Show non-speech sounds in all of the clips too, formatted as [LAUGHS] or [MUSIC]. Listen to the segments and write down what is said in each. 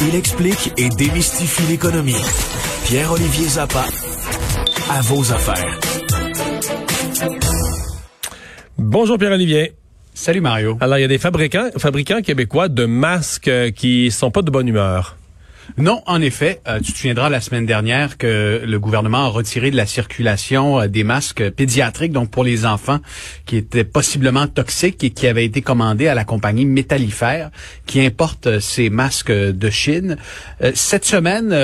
Il explique et démystifie l'économie. Pierre-Olivier Zappa, à vos affaires. Bonjour Pierre-Olivier. Salut Mario. Alors, il y a des fabricants, fabricants québécois de masques euh, qui sont pas de bonne humeur. Non, en effet, euh, tu te souviendras la semaine dernière que le gouvernement a retiré de la circulation euh, des masques pédiatriques, donc pour les enfants, qui étaient possiblement toxiques et qui avaient été commandés à la compagnie Métallifère, qui importe euh, ces masques de Chine. cette semaine,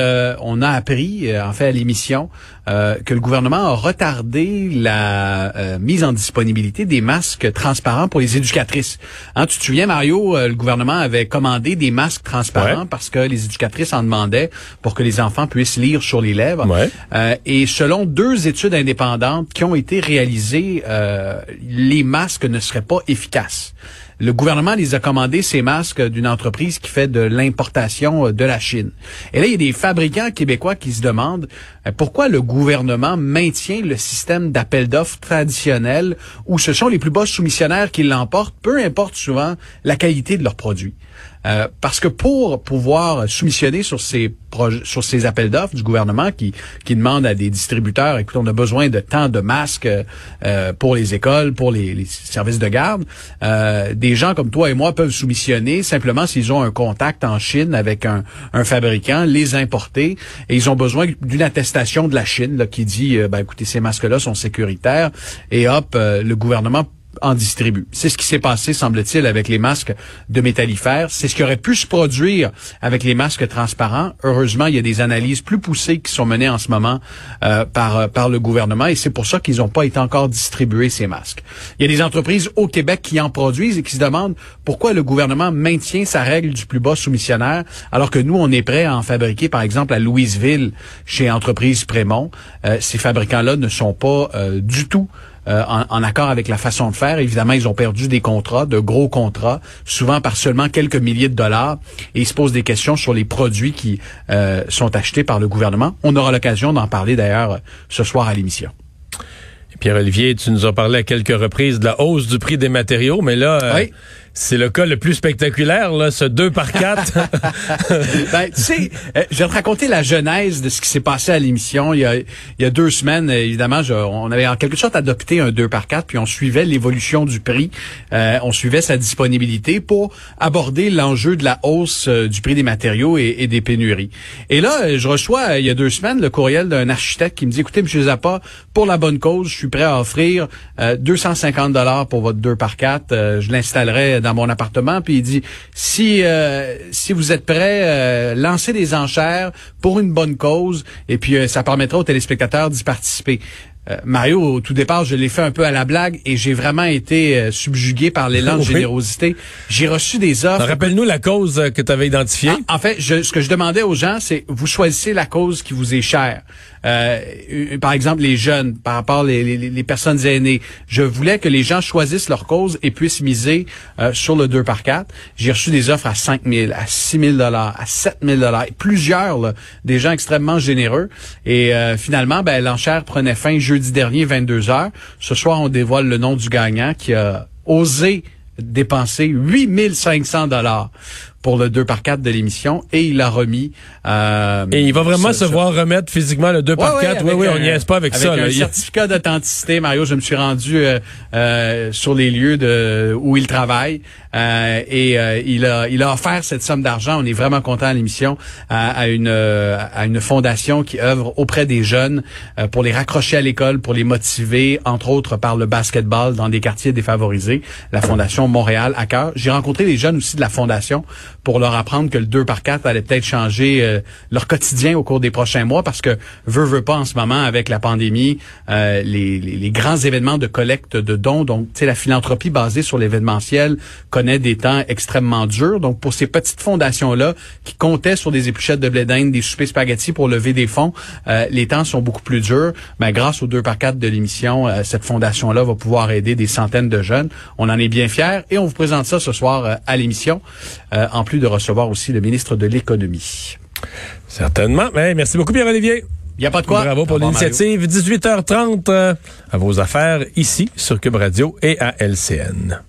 on a appris, en fait, à l'émission, que le gouvernement a retardé la mise en disponibilité des masques transparents pour les éducatrices. Hein, tu te souviens, Mario, le gouvernement avait commandé des masques transparents parce que les éducatrices en demandait pour que les enfants puissent lire sur les lèvres. Euh, et selon deux études indépendantes qui ont été réalisées, euh, les masques ne seraient pas efficaces. Le gouvernement les a commandés, ces masques, d'une entreprise qui fait de l'importation euh, de la Chine. Et là, il y a des fabricants québécois qui se demandent pourquoi le gouvernement maintient le système d'appel d'offres traditionnel où ce sont les plus bas soumissionnaires qui l'emportent, peu importe souvent la qualité de leurs produits. Euh, parce que pour pouvoir soumissionner sur ces sur ces appels d'offres du gouvernement qui qui demandent à des distributeurs, écoute, on a besoin de tant de masques euh, pour les écoles, pour les, services de garde. Euh, gens comme toi et moi peuvent soumissionner simplement s'ils ont un contact en Chine avec un, un fabricant, les importer. Et ils ont besoin d'une attestation de la Chine là, qui dit, ben écoutez, ces masques-là sont sécuritaires. Et hop, le gouvernement en distribue. C'est ce qui s'est passé, semble-t-il, avec les masques de métallifères. C'est ce qui aurait pu se produire avec les masques transparents. Heureusement, il y a des analyses plus poussées qui sont menées en ce moment euh, par, euh, par le gouvernement et c'est pour ça qu'ils n'ont pas été encore distribués, ces masques. Il y a des entreprises au Québec qui en produisent et qui se demandent pourquoi le gouvernement maintient sa règle du plus bas soumissionnaire alors que nous, on est prêt à en fabriquer, par exemple, à Louisville, chez Entreprise Prémont. Euh, ces fabricants-là ne sont pas du tout euh, en, accord avec la façon de faire. Évidemment, ils ont perdu des contrats, de gros contrats, souvent par seulement quelques milliers de dollars, et ils se posent des questions sur les produits qui euh, sont achetés par le gouvernement. On aura l'occasion d'en parler d'ailleurs ce soir à l'émission. Pierre-Olivier, tu nous as parlé à quelques reprises de la hausse du prix des matériaux, mais là, euh, c'est le cas le plus spectaculaire, là, ce 2 par 4. [LAUGHS] [LAUGHS] ben, tu sais, euh, je vais te raconter la genèse de ce qui s'est passé à l'émission. Il y a, il y a deux semaines, évidemment, on avait en quelque sorte adopté un 2 par 4, puis on suivait l'évolution du prix. Euh, on suivait sa disponibilité pour aborder l'enjeu de la hausse euh, du prix des matériaux et, des pénuries. Et là, je reçois, il y a deux semaines, le courriel d'un architecte qui me dit, écoutez, M. Zappa, pour la bonne cause, je suis prêt à offrir 250 dollars pour votre 2 par 4. je l'installerai dans mon appartement, puis il dit si euh, si vous êtes prêt, euh, lancez des enchères pour une bonne cause, et puis euh, ça permettra aux téléspectateurs d'y participer. Mario, au tout départ, je l'ai fait un peu à la blague et j'ai vraiment été subjugué par l'élan de [LAUGHS] générosité. J'ai reçu des offres. Rappelle-nous la cause que tu avais identifiée. En, en fait, je, ce que je demandais aux gens, c'est vous choisissez la cause qui vous est chère. Euh, par exemple, les jeunes, par rapport les, les, les, personnes aînées. Je voulais que les gens choisissent leur cause et puissent miser euh, sur le 2 par 4. J'ai reçu des offres à 5 000, à 6 000 dollars, à 7 000 dollars, plusieurs, là, des gens extrêmement généreux. Et euh, finalement, ben, l'enchère prenait fin jeudi dernier, 22 heures. Ce soir, on dévoile le nom du gagnant qui a osé dépenser 8500 dollars pour le 2 par 4 de l'émission et il l'a remis. Euh, et il va vraiment se voir remettre physiquement le 2 par 4. Oui, oui, on n'y est pas avec, ça. Avec un certificat d'authenticité, Mario, je me suis rendu euh, euh, sur les lieux de où il travaille euh, et euh, il a il a offert cette somme d'argent. On est vraiment content à l'émission à, à, une à une fondation qui œuvre auprès des jeunes pour les raccrocher à l'école, pour les motiver, entre autres par le basketball dans des quartiers défavorisés. La fondation Montréal à cœur. J'ai rencontré les jeunes aussi de la fondation pour leur apprendre que le 2 par 4 allait peut-être changer euh, leur quotidien au cours des prochains mois parce que veut veut pas en ce moment avec la pandémie euh, les, les, grands événements de collecte de dons donc tu sais la philanthropie basée sur l'événementiel connaît des temps extrêmement durs. Donc pour ces petites fondations là qui comptaient sur des épluchettes de blé d'Inde des soupers spaghettis pour lever des fonds euh, les temps sont beaucoup plus durs. Mais ben, grâce au 2 par 4 de l'émission cette fondation là va pouvoir aider des centaines de jeunes. On en est bien fiers et on vous présente ça ce soir à l'émission en plus de recevoir aussi le ministre de l'Économie. Certainement. Mais merci beaucoup, Pierre-Olivier. Il n'y a pas de quoi. Bravo pour l'initiative. 18h30 euh, à vos affaires ici sur Cube Radio et à LCN.